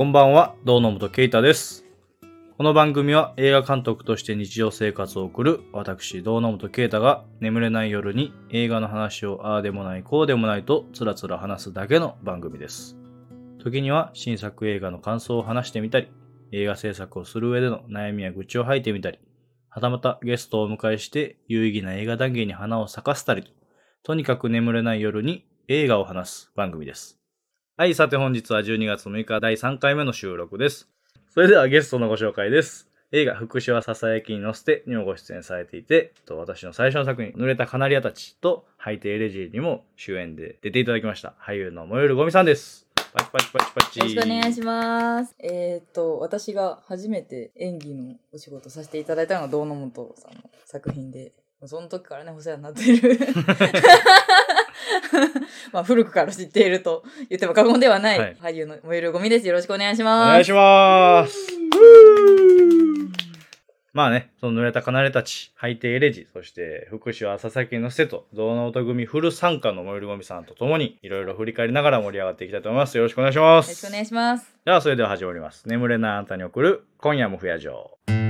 こんばんは、堂野本啓太です。この番組は映画監督として日常生活を送る私、堂野本啓太が眠れない夜に映画の話をああでもないこうでもないとつらつら話すだけの番組です。時には新作映画の感想を話してみたり、映画制作をする上での悩みや愚痴を吐いてみたり、はたまたゲストをお迎えして有意義な映画談義に花を咲かせたりと、とにかく眠れない夜に映画を話す番組です。はい、さて本日は12月6日第3回目の収録です。それではゲストのご紹介です。映画、福祉はささやきに乗せてにもご出演されていて、と私の最初の作品、濡れたカナリアたちと、ハイテイレジーにも主演で出ていただきました。俳優の燃えるゴミさんです。パチパチパチパチ。よろしくお願いします。えっ、と、私が初めて演技のお仕事させていただいたのが堂野本さんの作品で、その時からね、お世話になっている。まあ、古くから知っていると言っても過言ではない、はい俳優の燃えるゴミです。よろしくお願いしおます。願いします。まあね、その濡れたカナリたち、ハイテイレジ、そして福祉は佐々木の瀬と、同能音組フル参加の燃えるゴミさんと共に、いろいろ振り返りながら盛り上がっていきたいと思います。よろしくお願いします。よろしくお願いします。では、それでは始まります。眠れないあんたに送る、今夜も不夜城。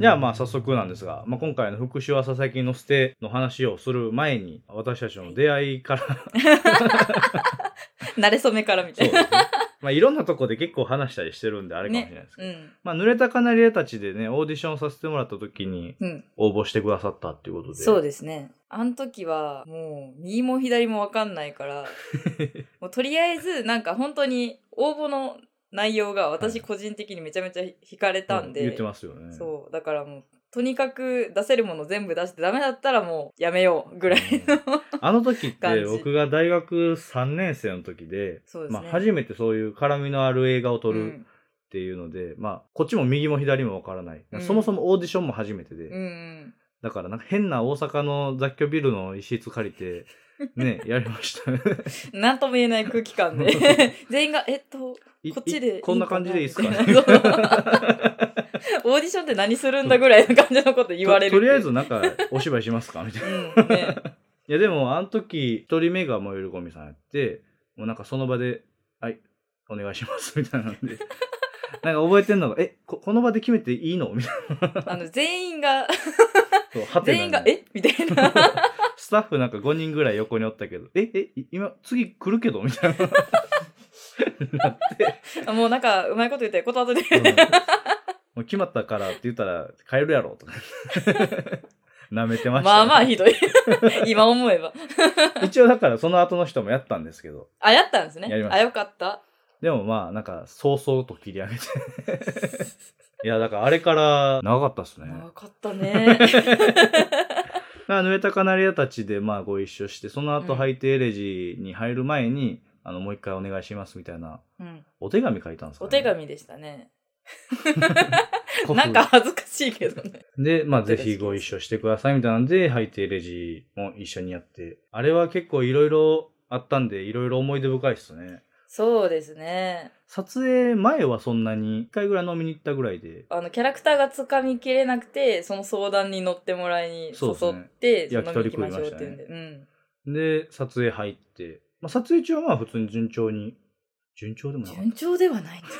じゃあまあ早速なんですが、まあ、今回の福祉は佐々木の捨ての話をする前に私たちの出会いから 慣れ初めからみたいな。まあいろんなとこで結構話したりしてるんであれかもしれないですけど、うん。まあ濡れたカナリアたちでねオーディションさせてもらった時にうん。応募してくださったっていうことでそうですね。あの時はもう右も左もわかんないから、もうとりあえずなんか本当に応募の内容が私個人的にめちゃめちゃ惹かれたんで、言ってますよね。そうだからもうとにかく出せるもの全部出してダメだったらもうやめようぐらいの、あの時って僕が大学3年生の時で、そうですね。まあ初めてそういう絡みのある映画を撮るうん。っていうので、まあこっちも右も左もわからない、うん。そもそもオーディションも初めてで、うんうん。だからなんか変な大阪の雑居ビルの一室借りて、ね、やりましたね。なんとも言えない空気感で 全員がえっといこっちでいこんな感じでいいですか？ね オーディションって何するんだぐらいの感じのこと言われるととりあえずずなんかお芝居しますか？みたいな。うんねいやでもあの時一人目が燃えるゴミさんやって、もうなんかその場で、はい、お願いしますみたいなんで。なんか覚えてんのが、え、ここの場で決めていいの？みたいな。あの全員が。そうはてな全員がえ？みたいな。スタッフなんか5人ぐらい横におったけど、え、え、い今、次来るけど？みたいな。なって、もうなんかうまいこと言ってこと後でうん。もう決まったからって言ったら帰るやろ？とか。舐めてました、まあまあひどい。今思えば。一応だからその後の人もやったんですけど、あやったんですね。やりました。あよかったでもまあなんか早々と切り上げて。いや、だからあれから長かったっすね。長かったね だから濡れたカナリアたちでまあご一緒して、その後うんハイテエレジに入る前に、あの、もう一回お願いしますみたいな、うんお手紙書いたんですか、お手紙でしたね 古なんか恥ずかしいけどねで、まあ、ぜひご一緒してくださいみたいなんで、ハイテレジも一緒にやって。あれは結構いろいろあったんで、いろいろ思い出深いっすね。そうですね。撮影前はそんなに、一回ぐらい飲みに行ったぐらいで、あのキャラクターがつかみきれなくてその相談に乗ってもらいに誘そうですね。って焼き鳥飲みに行きましょうって言うんで、撮影入って、まあ、撮影中はまあ普通に順調に、順調でもなかった。順調ではない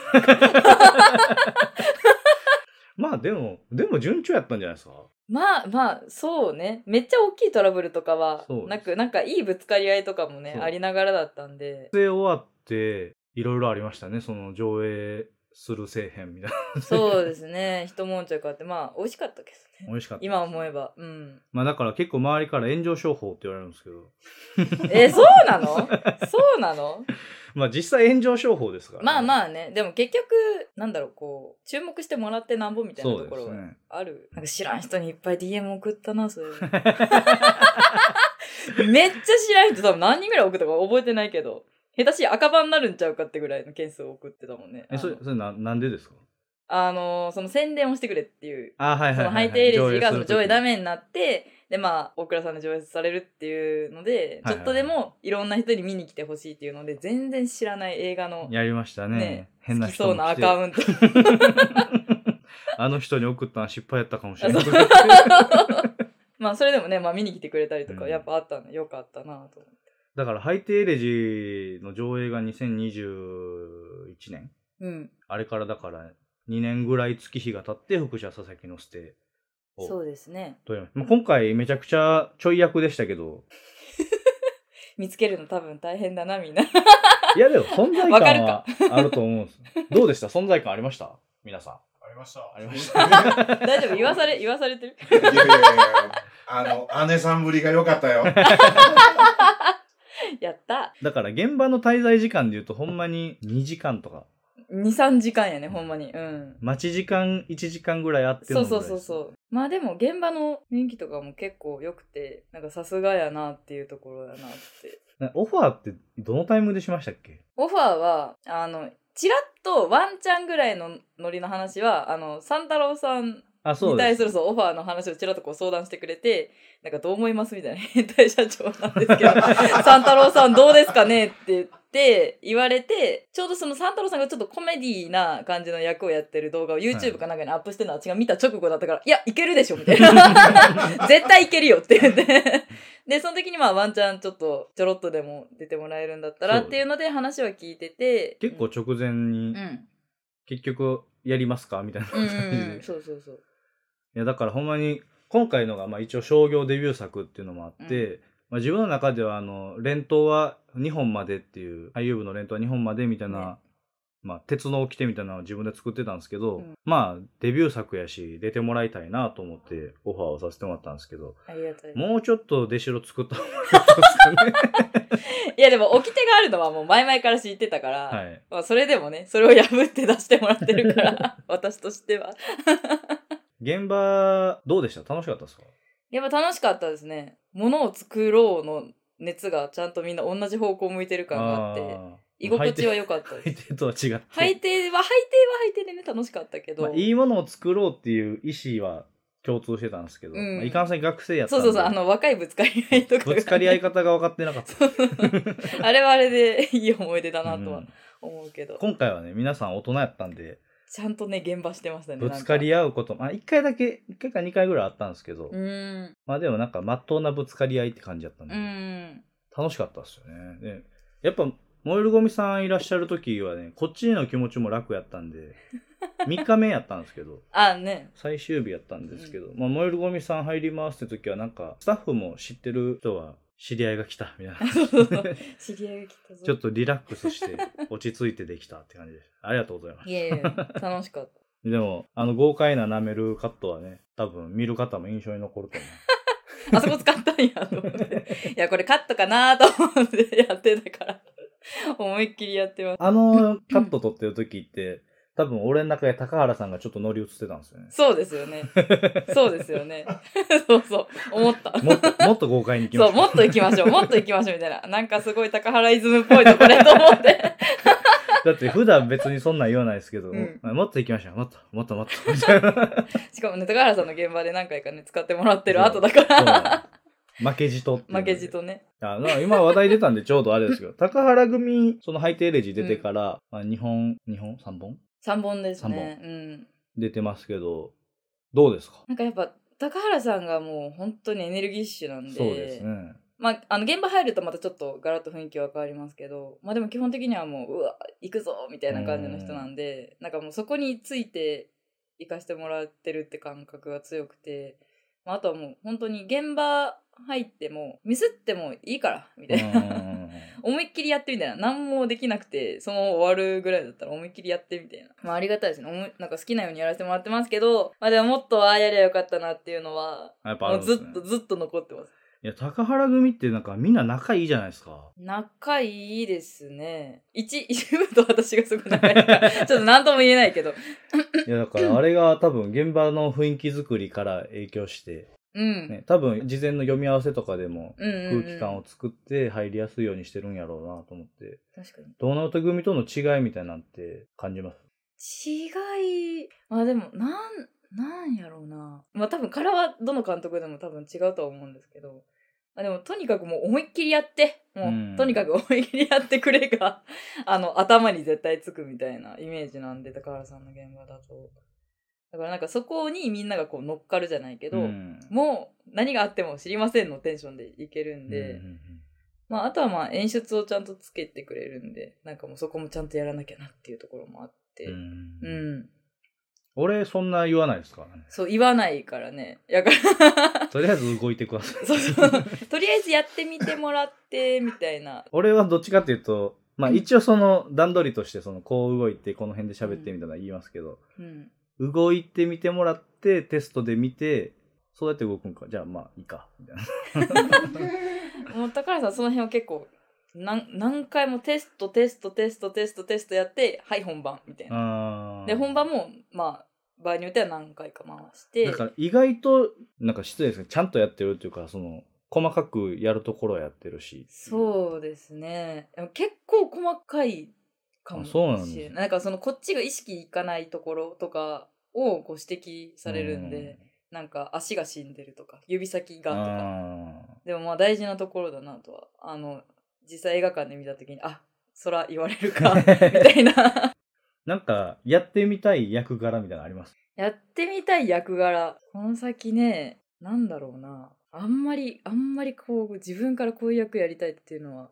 まあでも、でも順調やったんじゃないですか？まあまあそうね。めっちゃ大きいトラブルとかはなくなんかいいぶつかり合いとかもねありながらだったんで。撮影終わって、いろいろありましたね。その上映するせえへんみたいな。そうですね一悶着あってまあ美味しかったけどね美味しかった。今思えばうんまあだから結構周りから炎上商法って言われるんですけど。えそうなの？そうなの？まあ実際炎上商法ですから、まああ。まあねでも結局なんだろうこう注目してもらってなんぼみたいなところが。ある、なんか知らん人にいっぱい DM 送ったなそれ めっちゃ知らん人多分何人ぐらい送ったか覚えてないけど下手しい赤番になるんちゃうかってぐらいの件数を送ってたもんねえ、それ、それな、なんでですか？あのその宣伝をしてくれっていうあ、はいはいはい、はい。そのハイテイレジがその上映ダメ。メになってでまあ大倉さんで上映されるっていうので、ちょっとでもいろんな人に見に来てほしいっていうので全然知らない映画のやりましたね。ね変な好きそうなアカウント あの人に送ったのは失敗やったかもしれない。まあそれでもね、まあ見に来てくれたりとか、うんやっぱあったのよかったなと思って。だから、ハイテエレジの上映が2021年うん。あれからだから2年ぐらい月日が経って福者佐々木のステをそうですね。まあ、今回めちゃくちゃちょい役でしたけど、見つけるの多分大変だな、みんな。いやでも存在感は あると思うんです。どうでした？存在感ありました？皆さん。ありました。ありました大丈夫？言わされ、言わされてる？いやいやいやあの、姉さんぶりが良かったよ。やった。だから現場の滞在時間で言うとほんまに2時間とか、2、3時間やね、ほんまに。うん。待ち時間1時間ぐらいあってのそうそうそうそう。まあでも現場の雰囲気とかも結構良くて、なんかさすがやなっていうところやなって。う。オファーってどのタイムでしましたっけ？オファーは、あの、ちらっとワンチャンぐらいのノリの話は、あの、三太郎さんあ、そうです。に対するそうオファーの話をちらっとこう相談してくれて、なんかどう思いますみたいな 変態社長なんですけど、三太郎さんどうですかねって言って言われて、ちょうどその三太郎さんがちょっとコメディな感じの役をやってる動画を YouTube かなんかにアップしてるのは私が見た直後だったから、いや、いけるでしょみたいな。絶対いけるよって言って。で、その時にまあワンチャンちょっとちょろっとでも出てもらえるんだったらっていうので話は聞いてて。結構直前にう、ん。結局やりますかみたいなうん感じで。うんうん。そうそうそう。いやだからほんまに今回のがまあ一応商業デビュー作っていうのもあって、まあ、自分の中ではあの連投は2本までっていう俳優部の連投は2本までみたいな、ねまあ、鉄の掟みたいなのを自分で作ってたんですけど、うんまあデビュー作やし出てもらいたいなと思ってオファーをさせてもらったんですけどありがたい。もうちょっと出代作った方がよかったですかね。いやでも掟があるのはもう前々から知ってたから、はい、まあそれでもね、それを破って出してもらってるから、私としては。現場どうでした？楽しかったですか？やっぱ楽しかったですね。物を作ろうの熱がちゃんとみんな同じ方向向いてる感があって、ー居心地は良かった相です。手とは違って、配定は、配定は配定でね、楽しかったけど。まあ、いいものを作ろうっていう意思は共通してたんですけど、うんまあ、いかんせん学生やったそうそうそう、あの、若いぶつかり合いとかが。ぶつかり合い方が分かってなかった。あれはあれでいい思い出だなとはうん思うけど、今回はね、皆さん大人やったんで、ちゃんとね、現場してましたね。ぶつかり合合うこと、まあ、1回だけ、1回か2回ぐらいあったんですけど。まあでもなんか、まっとうなぶつかり合いって感じだったんで、ん。楽しかったですよね。でやっぱ、燃えるゴミさんいらっしゃる時はね、こっちへの気持ちも楽やったんで、3日目やったんですけど、あ、ね。最終日やったんですけど、まあ、燃えるゴミさん入りますって時は、なんか、スタッフも知ってる人は、知り合いが来た、みたいな。知り合いが来たぞ。ちょっとリラックスして、落ち着いてできたって感じです。ありがとうございますい。やいや、楽しかった。でも、あの豪快な舐めるカットはね、多分見る方も印象に残ると思う。あそこ使ったんやと思って。いや、これカットかなと思ってやってたから。思いっきりやってます。あのカット撮ってる時って、多分俺の中で高原さんがちょっと乗り移ってたんですよね。そうですよね。そうですよね。そうそう。思った。もっと、もっと豪快に行きまそう、しょもっと行きましょう。もっと行きましょう。みたいな。なんかすごい高原イズムっぽいとこれと思って。だって普段別にそんなん言わないですけど、うんもっと行きましょう。もっと、もっともっと。しかもね、高原さんの現場で何回かね、使ってもらってる後だから。負けじと負でけじとね。あまあ今話題出たんでちょうどあれですけど、高原組、そのハイテーレジ出てから、まあ、2本、2本 ?3 本？3本ですね。うん。出てますけど、どうですか？なんかやっぱ、高原さんがもう本当にエネルギッシュなんで。そうですね。まあ、あの現場入るとまたちょっとガラッと雰囲気は変わりますけど、まあでも基本的にはもう、うわ、行くぞみたいな感じの人なんで、なんかもうそこについて行かしてもらってるって感覚が強くて、まあ、あとはもう本当に現場入っても、ミスってもいいから、みたいな。思いっきりやってみたいな。何もできなくて、その終わるぐらいだったら思いっきりやってみたいな。まあありがたいですね。なんか好きなようにやらせてもらってますけど、まあでももっとああやりゃよかったなっていうのは、やっぱあもうずっとずっと残ってます。いや、高原組ってなんかみんな仲いいじゃないですか。仲いいですね。一、一部と私がすごく仲いいから、ちょっと何とも言えないけど。いや、だからあれが多分現場の雰囲気作りから影響して、うん。ね、多分事前の読み合わせとかでも空気感を作って入りやすいようにしてるんやろうなと思って、確かに。ドーナツ組との違いみたいなんて感じます？違い、まあでも、なん、なんやろうな。まあ多分、柄はどの監督でも多分違うとは思うんですけど。あでも、とにかくもう思いっきりやって、もう、うんとにかく思いっきりやってくれが、あの、頭に絶対つくみたいなイメージなんで、高原さんの現場だと。だからなんかそこにみんながこう乗っかるじゃないけど、うんもう何があっても知りませんのテンションでいけるんで、うんうんうんまああとはまあ演出をちゃんとつけてくれるんで、なんかもうそこもちゃんとやらなきゃなっていうところもあって、ううん。ん俺そんな言わないですからねそう言わないからね。やから、とりあえず動いてくださいそうそう。とりあえずやってみてもらって、みたいな。俺はどっちかっていうとまあ一応その段取りとしてそのこう動いてこの辺で喋ってみたいなの言いますけど、うん。動いてみてもらってテストで見てそうやって動くんか。じゃあまあいいか。みたいな。もう高原さんその辺は結構何何回もテストテストテストテストテストやってはい本番みたいな。で本番もまあ場合によっては何回か回して。だから意外となんか失礼ですけどちゃんとやってるっていうかその細かくやるところはやってるし。そうですね。結構細かいかもしれない。なんかそのこっちが意識いかないところとかをご指摘されるんで、なんか足が死んでるとか指先がとか。あでもまあ大事なところだなとはあの実際映画館で見た時にあそら言われるか みーたいな。なんかやってみたい役柄みたいなのあります？やってみたい役柄。この先ねなんだろうな。あんまりあんまりこう自分からこういう役やりたいっていうのは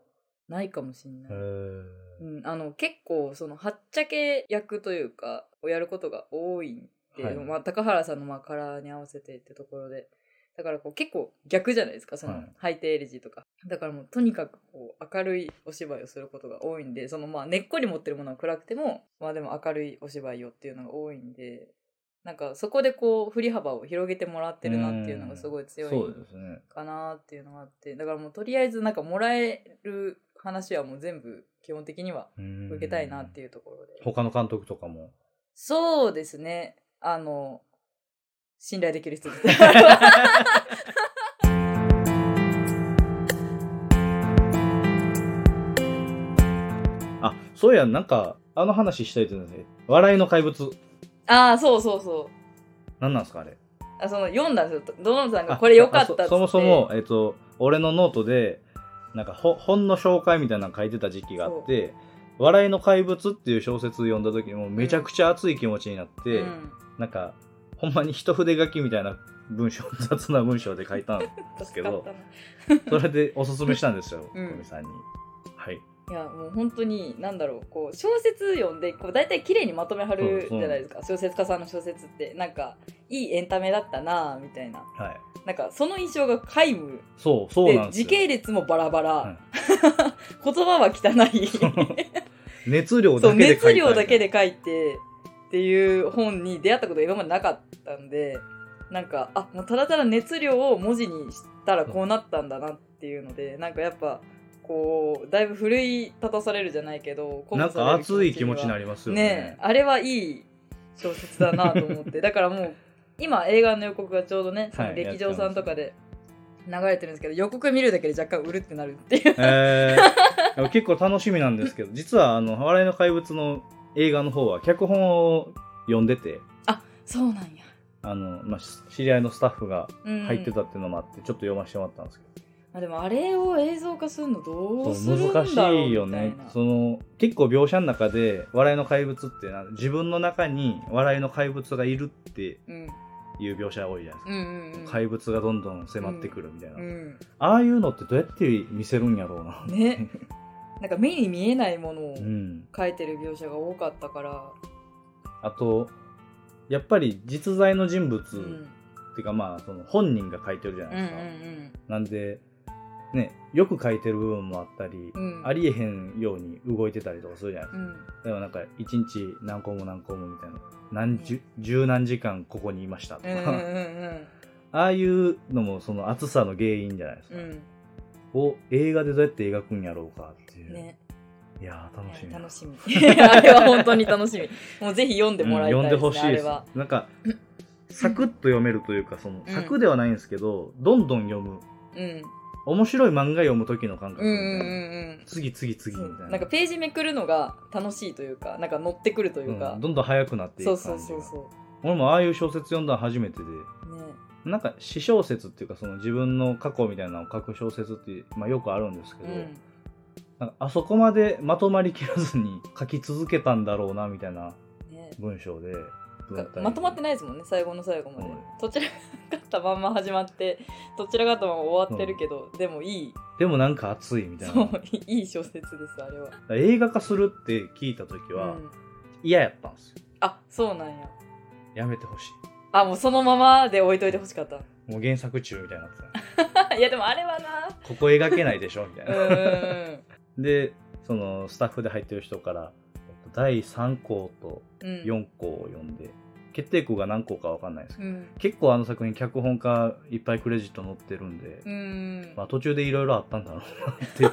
ないかもしれない、うん、あの結構そのはっちゃけ役というかをやることが多いんで、はい。まあ、高原さんのまあカラーに合わせてってところで。だからこう結構逆じゃないですかその、はい。ハイテエレジとか。だからもうとにかくこう明るいお芝居をすることが多いんでそのまあ根っこに持ってるものは暗くてもまあでも明るいお芝居をっていうのが多いんでなんかそこでこう振り幅を広げてもらってるなっていうのがすごい強いかなっていうのがあってだからもうとりあえずなんかもらえる話はもう全部基本的には受受けたいなっていうところで。他の監督とかもそうですね。あの信頼できる人です。あそうやなんかあの話したいと思うんですね。笑いの怪物。ああそうそうそう。何なんですかあれ。あその読んだんですよ。ドナルドさんがこれ良かったっつって。あそそもそも、えっと、俺のノートでなんかほ本の紹介みたいなの書いてた時期があって「笑いの怪物」っていう小説読んだ時にもうめちゃくちゃ熱い気持ちになって、うん。なんかほんまに一筆書きみたいな文章雑な文章で書いたんですけどそれでおすすめしたんですよ うん。小見さんに。はい。いやもう本当に何だろうこう小説読んでこう大体綺麗にまとめはるじゃないですか小説家さんの小説って。なんかいいエンタメだったなみたいな。はい、なんかその印象が皆無。そうそう時系列もバラバラ、はい 言葉は汚い熱量だけで書いた熱量だけで書いてっていう本に出会ったことが今までなかったんでなんかあもうただただ熱量を文字にしたらこうなったんだなっていうのでなんかやっぱこうだいぶ奮い立たされるじゃないけどなんか熱い気持ちになりりますよね。ね。あれはいい小説だなと思って。だからもう今映画の予告がちょうどねはい劇場さんとかで流れてるんですけど、予告見るだけで若干うるってなるっていう。えー。結構楽しみなんですけど実はあの「笑いの怪物」の映画の方は脚本を読んでて。あそうなんや、あの、まあ、し知り合いのスタッフがうん、入ってたっていうのもあってちょっと読ませてもらったんですけあでもあれを映像化するのどどうするんだろう難しいよね。その結構描写の中で「笑いの怪物」ってな自分の中に笑いの怪物がいるってうんいう描写が多いじゃないですか、うんうんうん。怪物がどんどん迫ってくるみたいな、うん。ああいうのってどうやって見せるんやろうな。ね。なんか目に見えないものをうん。描いてる描写が多かったから、あとやっぱり実在の人物、うん、っていうかまあその本人が書いてるじゃなうんういですか、ん。なんでねよく書いてる部分もあったり、うん。ありえへんように動いてたりとかするじゃないですか、うん。でもなんか一日何個も何個もみたいな何十十何時間ここにいましたとか、うんうんうん。ああいうのもその熱さの原因じゃないですか、うん。を映画でどうやって描くんやろうかっていう、ね。いやー楽しみ楽しみ。あれは本当に楽しみ。もうぜひ読んでもらいたいです、ねうん読んでほしいです。なんかサクッと読めるというかその、うん。サクではないんですけどどんどん読む。うん面白い漫画読む時の感覚うんうんみたいな、うんうん次次次みそうたいな。なんかページめくるのが楽しいというかなんか乗ってくるというか、うんどんどん速くなっていくそう感じが。そうそうそ俺もああいう小説読んだの初めてで。うね。なんか詩小説っていうかその自分の過去みたいなのを書く小説って、まあ、よくあるんですけど、うん。なんかあそこまでまとまりきらずに書き続けたんだろうなみたいなね。文章で。文体まとまってないですもんね最後の最後まで、はい。どちらかったまんま始まってどちらかったまま終わってるけど、でもいい。でもなんか熱いみたいそうないいい小説ですあれは、映画化するって聞いた時はうん嫌やったんですよ。あそうなんや。やめてほしい。あもうそのままで置いといてほしかった。もう原作中みたいになってた。いやでもあれはな。ここ描けないでしょみたいな。ん。でそのスタッフで入ってる人から第3項とうん。4項を読んで決定項が何項か分かんないですけどうん。結構あの作品脚本家いっぱいクレジット載ってるんで、うん。まあ、途中でいろいろあったんだろうなっていう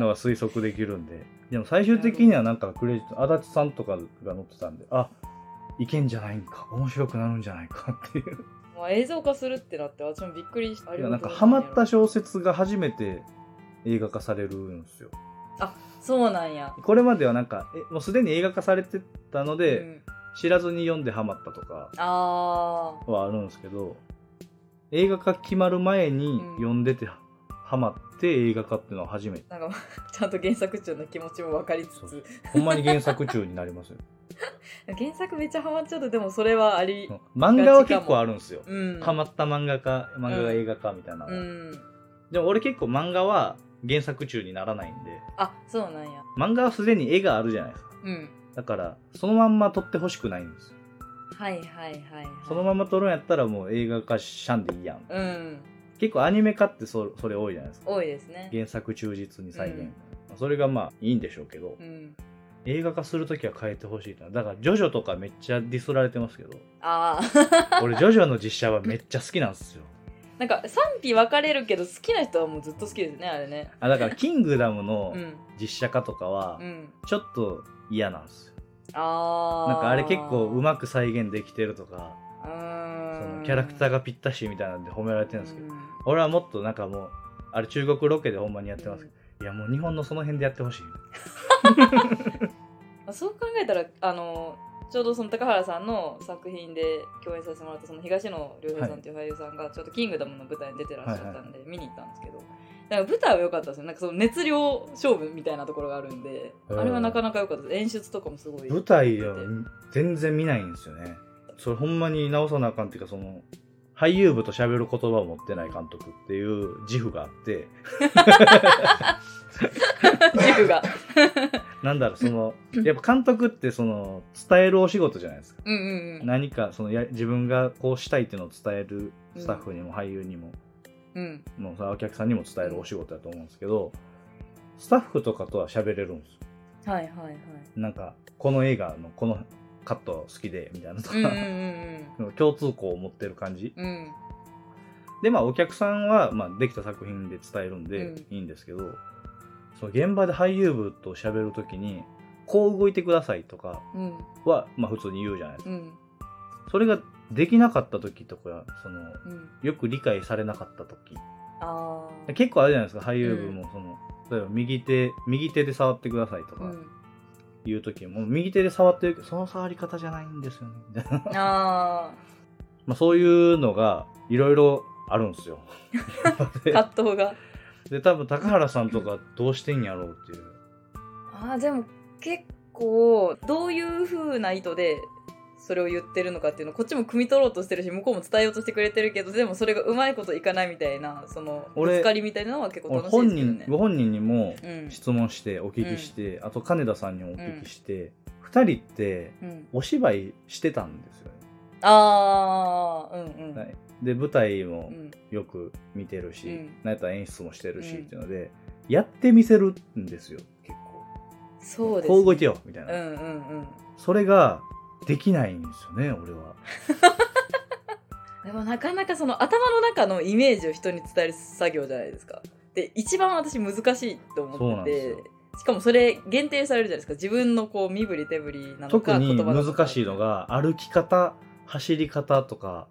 のが推測できるんで でも最終的にはなんかクレジット足立さんとかが載ってたんであいけんじゃないんか面白くなるんじゃないかっていう。まあ、映像化するってなって私もびっくりした。なんかハマった小説が初めて映画化されるんですよそうなんや。これまではなんかえもうすでに映画化されてたので、うん。知らずに読んでハマったとかあはあるんですけど映画化決まる前にうん。読んでてハマって映画化っていうのは初めて。ーなんか ちゃんと原作中の気持ちも分かりつつ。ほんまに原作中になりますよ。原作めっちゃハマっちゃうとでもそれはあり。漫画は結構あるんですよ。うん。ハマった漫画家漫画が映画化みたいなうん。でも俺結構漫画は原作中にならないんで。あそうなんや。漫画はすでに絵があるじゃないですか。うん。だからそのまんま撮ってほしくないんです。よはいはいはい、はい、そのまま撮るんやったらもう映画化しゃんでいいやん。うん。結構アニメ化ってそそれ多いじゃないですか。多いですね。原作忠実に再現、うん。それがまあいいんでしょうけど、うん。映画化するときは変えてほしいなだからジョジョとかめっちゃディスられてますけど。ああ 俺ジョジョの実写はめっちゃ好きなんですよなんか賛否分かれるけど好きな人はもうずっと好きですねあれね。あだからキングダムのうん。実写化とかはうん。ちょっと嫌なんですよ。ああなんかあれ結構うまく再現できてるとかうそのキャラクターがぴったしみたいなんで褒められてるんですけどうん。俺はもっとなんかもうあれ中国ロケでほんまにやってますけどいやもう日本のその辺でやってほしい。まあそう考えたらあのちょうどその高原さんの作品で共演させてもらったその東野亮平さんっていう俳優さんがちょっと「キングダム」の舞台に出てらっしゃったんで見に行ったんですけどなんか舞台は良かったですよなんかその熱量勝負みたいなところがあるんでうんあれはなかなか良かったです。演出とかもすごい舞台は全然見ないんですよね。それほんまに直さなあかんっていうかその俳優部と喋る言葉を持ってない監督っていう自負があって。自負が なんだろうその やっぱ監督ってその伝えるお仕事じゃないですか。うんうんうん。何かそのや自分がこうしたいっていうのを伝えるスタッフにも俳優にも、うん。もうさお客さんにも伝えるお仕事だと思うんですけどスタッフとかとは喋れるんですよ。はいはいはい。なんかこの映画のこのカット好きでみたいなとか、うんうんうん共通項を持ってる感じ。うんうん。でまあお客さんは、まあ、できた作品で伝えるんでうん。いいんですけど、その現場で俳優部と喋るときにこう動いてくださいとかうんは、まあ、普通に言うじゃないですか。うん。それができなかった時とかそのうん。よく理解されなかった時。結構あるじゃないですか俳優部もその、例えば右手右手で触ってくださいとかうん。いう時も、右手で触ってるけどその触り方じゃないんですよねみたいな。あ まあそういうのがいろいろあるんですよ。ー葛藤がで多分高原さんとかどうしてんやろうっていう。あーでも結構どういう風な意図でそれを言ってるのかっていうのをこっちも汲み取ろうとしてるし向こうも伝えようとしてくれてるけどでもそれがうまいこといかないみたいなそのぶ俺つかりみたいなのは結構俺楽しいで本すけどね。人ご本人にもうん。質問してお聞きして、あと金田さんにもお聞きして、二人ってうん、お芝居してたんですよね、ああうんうん、はいで舞台もうん。よく見てるし、うん。なんやったら演出もしてるし、うん。っていうのでやってみせるんですよ結構。そうです、こう動いてよみたいな、うんうんうん。それができないんですよね俺は。でもなかなかその頭の中のイメージを人に伝える作業じゃないですか。で一番私難しいと思っててしかもそれ限定されるじゃないですか。自分のこう身振り手振りなの特にか言葉なのか難しいのが歩き方走り方とか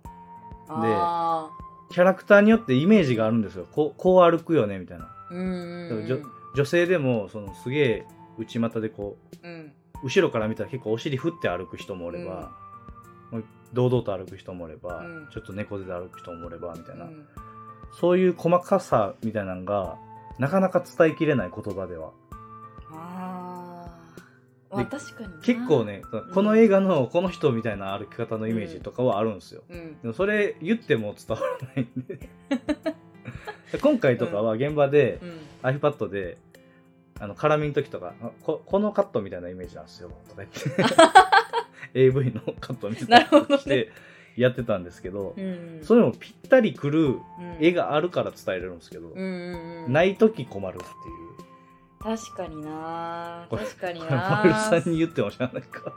あキャラクターによってイメージがあるんですよ。こうこう歩くよねみたいな。女性でもそのすげえ内股でこううん。後ろから見たら結構お尻振って歩く人もおれば、もう堂々と歩く人もおれば、うん。ちょっと猫背で歩く人もおればみたいな、うん。そういう細かさみたいなのがなかなか伝えきれない言葉ではまあ確かにな結構ね、この映画のこの人みたいな歩き方のイメージとかはあるんですよ。うん。でもそれ言っても伝わらないんで。今回とかは現場でうん。iPad で、あの、絡みの時とか、あここのカットみたいなイメージなんですよ、とか言って。AV のカット見せたりなるほどね。してやってたんですけど、うん。それもぴったりくるうん。絵があるから伝えれるんですけど、うんうんうん。ない時困るっていう。確かにな。確かにこれ丸なさんに言ってもしゃあないか。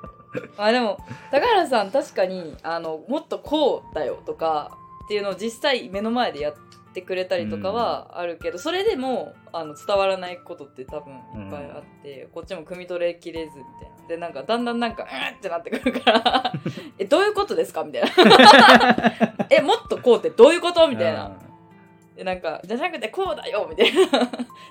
まあでも高原さん確かにあのもっとこうだよとかっていうのを実際目の前でやってくれたりとかはあるけど、それでもあの伝わらないことって多分いっぱいあって、こっちも汲み取れきれずみたいな。でなんかだんだんなんかうんってなってくるから えどういうことですか？みたいな えもっとこうってどういうこと？みたいな。でなんかじゃなくてこうだよみたいな っ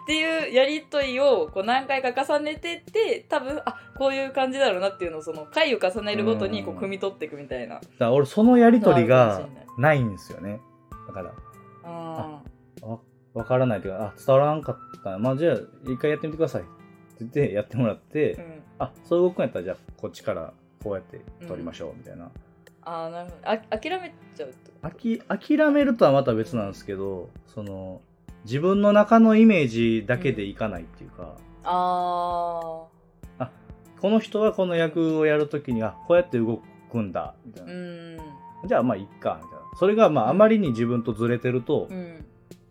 ていうやりとりをこう何回か重ねてって多分あこういう感じだろうなっていうのをその回を重ねるごとにこううん汲み取っていくみたいな。だから俺そのやりとりがないんですよね。だから、あわわからないというか、あ、伝わらんかったな。まあじゃあ、一回やってみてください。って言ってやってもらって、ーうんあ、そう動くんやったらじゃあこっちからこうやって撮りましょう、みたいな。あーなるほど。あ諦めちゃうってこと？あき諦めるとはまた別なんですけど、その、自分の中のイメージだけでいかないっていうか、あこの人はこの役をやるときに、あ、こうやって動くんだ、みたいーな。うん。じゃあまあいっか、みたいな。それがまああまりに自分とずれてるとうん。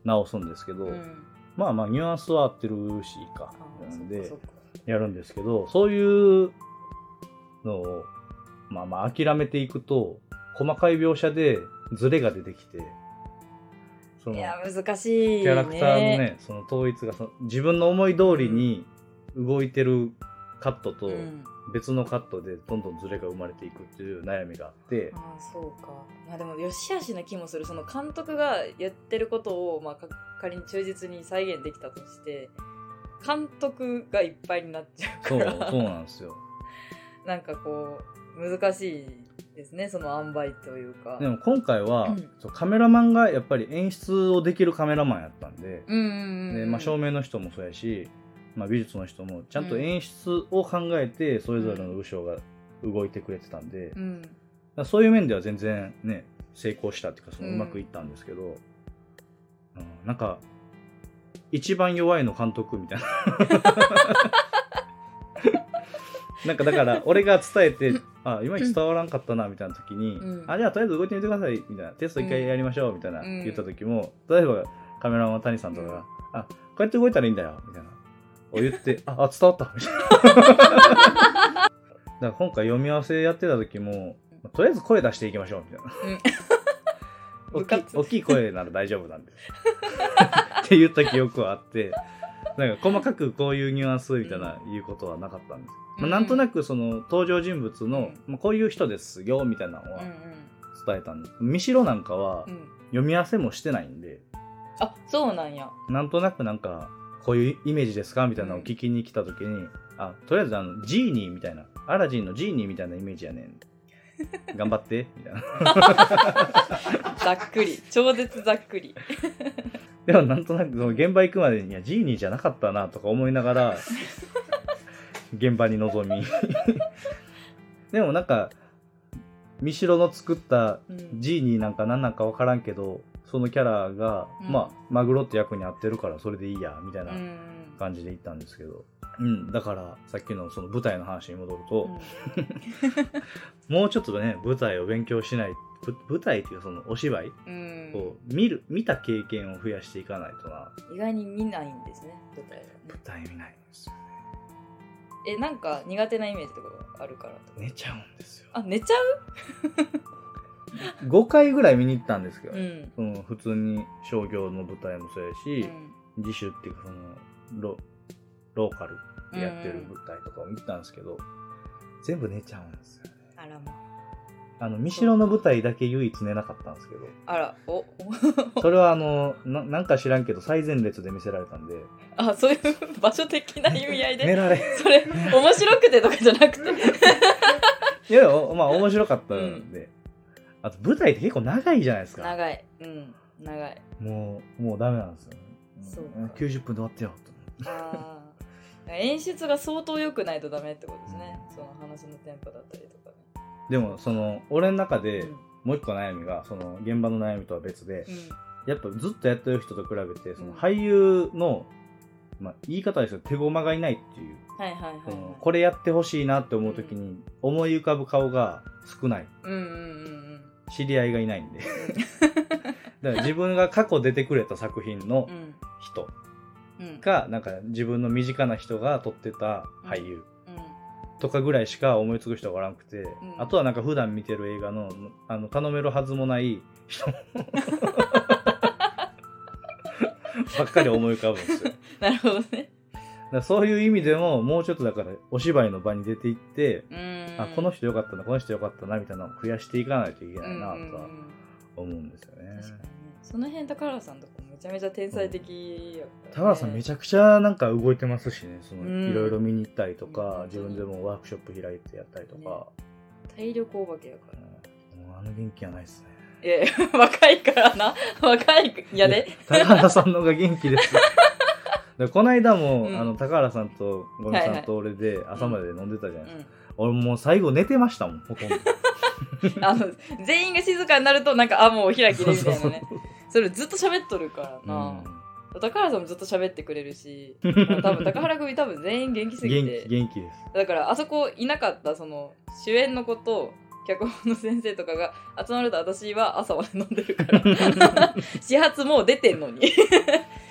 直すんですけど、うん。まあまあニュアンスは合ってるしいいかあ、みたいなんでやるんですけど、そういうのを、まあまあ諦めていくと、細かい描写でズレが出てきて、そのいや難しいね。キャラクターのね、その統一がその自分の思い通りに動いてるカットとうん。別のカットでどんどんズレが生まれていくっていう悩みがあって、ああそうか。まあでもよしあしな気もする。その監督がやってることを、まあ、か仮に忠実に再現できたとして監督がいっぱいになっちゃうそう、からそうなんですよ。なんかこう難しいですねその塩梅というか。でも今回は、うん。そうカメラマンがやっぱり演出をできるカメラマンやったんで、うんうんうんでまあ、照明の人もそうやし、まあ、美術の人もちゃんと演出を考えてそれぞれの部署が動いてくれてたんで、うん。らそういう面では全然ね成功したっていうかそのうん。うまくいったんですけど、うんなんか一番弱いの監督みたいな。なんかだから俺が伝えてあ今伝わらんかったなみたいな時に、うん。あじゃあとりあえず動いてみてください。みたいな。テスト一回やりましょうみたいなうん。言った時も、例えばカメラマン谷さんとかが、あこうやって動いたらいいんだよみたいな。を言って ああ伝わったみたいな。だから今回読み合わせやってた時も、まあとりあえず声出していきましょうみたいな。うん。大き大きい声なら大丈夫なんで。って言った記憶はあってなんか細かくこういうニュアンスみたいな言うことはなかったんです、まあ、なんとなくその登場人物の、まあ、こういう人ですよみたいなのはうん伝えたんです。見しろなんかはうん。うん読み合わせもしてないんで。あそうなんや。なんとなくなんかこういうイメージですかみたいなのを聞きに来た時に、あとりあえずあのジーニーみたいなアラジンのジーニーみたいなイメージやねん。頑張ってみたいな。ざっくり。超絶ざっくりでもなんとなくその現場行くまでにいやジーニーじゃなかったなとか思いながら現場に臨み。でもなんか三代の作ったうん。ジーニーなんか何なんか分からんけどそのキャラが、うん。まあマグロって役に合ってるからそれでいいやみたいなうん。感じで行ったんですけど、うん、だからさっきのその舞台の話に戻ると、もうちょっとね舞台を勉強しないぶ舞台っていうかそのお芝居うん。を見る見た経験を増やしていかないとな。意外に見ないんですね舞台はね。舞台見ないんですよえなんか苦手なイメージとかがあるから寝ちゃうんですよ。あ寝ちゃ5 回ぐらい見に行ったんですけど、ううん。その普通に商業の舞台もそうやうし、ん。自主っていうかそのロローカルでやってる舞台とかを見たんですけど、全部寝ちゃうんですよね。あらまあの三代の舞台だけ唯一寝なかったんですけど。あらお。お それはあのななんか知らんけど最前列で見せられたんで。あそういう場所的な意味合いで？寝られ。それ面白くてとかじゃなくて？いやおまあ面白かったんで、あと舞台って結構長いじゃないですか。長い。うん長い。もうもうダメなんですよ、そうか。ん90分で終わってよと。あ演出が相当良くないとダメってことですね。その話のテンポだったりとかねでもその俺の中でうん。もう一個悩みがその現場の悩みとは別で、うん。やっぱずっとやってる人と比べてそのうん。俳優の、まあ、言い方ですけど手駒がいないっていう、はいはいはい、はい。そのこれやってほしいなって思う時に思い浮かぶ顔が少ない。うんうんうんうん。知り合いがいないんで。だから自分が過去出てくれた作品のうん。人うん。がなんか自分の身近な人が撮ってた俳優。うんとかぐらいしか思いつく人がおらんくて、ん。あとはなんか普段見てる映画のあの頼めるはずもない人。ばっかり思い浮かぶんですよ。なるほどね。らそういう意味でももうちょっとだからお芝居の場に出ていって、うん。あこの人よかったなこの人よかったなみたいなのを増やしていかないといけないなうんうんとはうん。思うんですよね。確かにね。その辺高原さんとかめちゃめちゃ天才的。や田原さんめちゃくちゃなんか動いてますしね。いろいろ見に行ったりとうん。か、自分でもワークショップ開いてやったりとか、体力お化けやから。うんもうあの元気はないですね。いや若いからな。若いやで高原さんの方が元気です。でこの間も、うん。あの高原さんとゴミさんと俺で朝まで飲んでたじゃないですか、俺もう最後寝てましたもんほとんど。あの全員が静かになるとなんかあもうお開きでみたいなねそれずっと喋っとるからな、高原さんもずっと喋ってくれるし 多分高原組多分全員元気すぎ元て気元気です。だからあそこいなかったその主演の子と脚本の先生とかが集まると私は朝まで飲んでるから。始発もう出てんのに。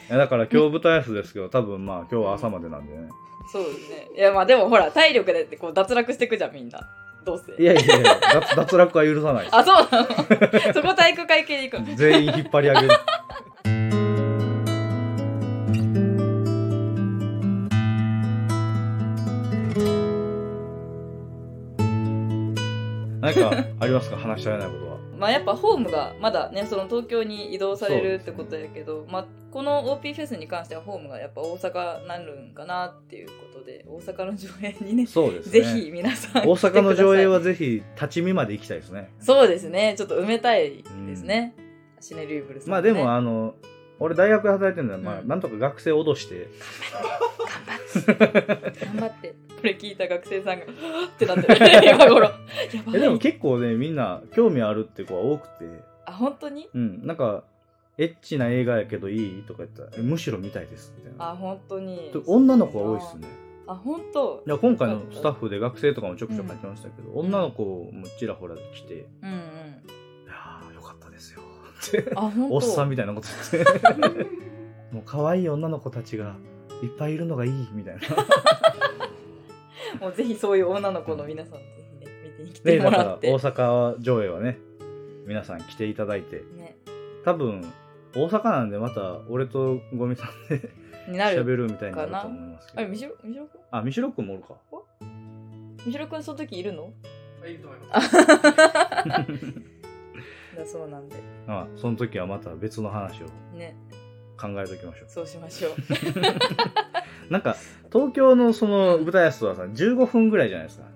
だから今日舞台挨拶ですけど多分まあ今日は朝までなんでね。そうですね。いやまあでもほら体力でってこう脱落してくじゃんみんなどうせ。いやいやいや脱 脱落は許さない。あそうなの？そこ体育会系で行く。の 全員引っ張り上げる。何かありますか？話し足りないことはまあやっぱホームがまだねその東京に移動されるってことやけど、まあこの OP フェスに関してはホームがやっぱ大阪になるんかなっていうことで大阪の上映にねそうですね。ぜひ皆さん大阪の上映はぜひ立ち見まで行きたいですね。そうですね。ちょっと埋めたいですね、シネリューブルさん、ね、まあでもあの俺大学で働いてるんだまあうん。なんとか学生を脅して。頑張って。これ聞いた学生さんがってなってる。今頃。やばえでもい結構ねみんな興味あるって子は多くて。あ本当に？うん。なんかエッチな映画やけどいいとか言ったらえむしろ見たいですみたいな。あ本当に。で女の子が多いっすね。あ本当？いや今回のスタッフで学生とかもちょくちょく入ってましたけど、ん。女の子もちらほら来て、いうんうん。やーよかったですよって。あ本当？おっさんみたいなこと言って。もう可愛い女の子たちがいっぱいいるのがいいみたいな もうぜひそういう女の子の皆さんぜひね見てきでてもららって。大阪上映はね皆さん来ていただいて。ね。多分大阪なんでまた俺とゴミさんでに なる喋るみたいになると思いますけど。あれみしろみしろくんあ、ミシロくんもおるか。みしろくんその時いるの？いいと思います。だそうなんで。あその時はまた別の話をね。考えておきましょそうしましょうう。なんか、東京のその舞台挨拶はさ、15分ぐらいじゃないですか。う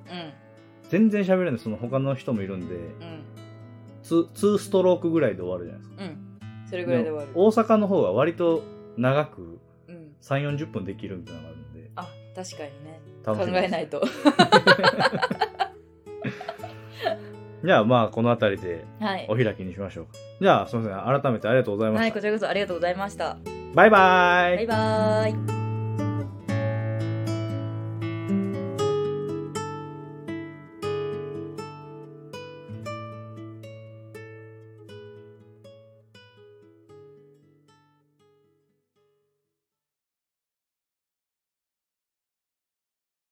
全然喋れない、その他の人もいるんで、んうん。ツ2ストロークぐらいで終わるじゃないですか。うん。それぐらいで終わる。も大阪の方が割と長くうん。3、40分できるみたいなのがあるんで、あ確かにね。楽しみです。考えないと。じゃあまあ、この辺りではい。お開きにしましょうか。じゃあ、すみません。改めてありがとうございました。はいこちらこそありがとうございました。バイバーイ。バイバーイ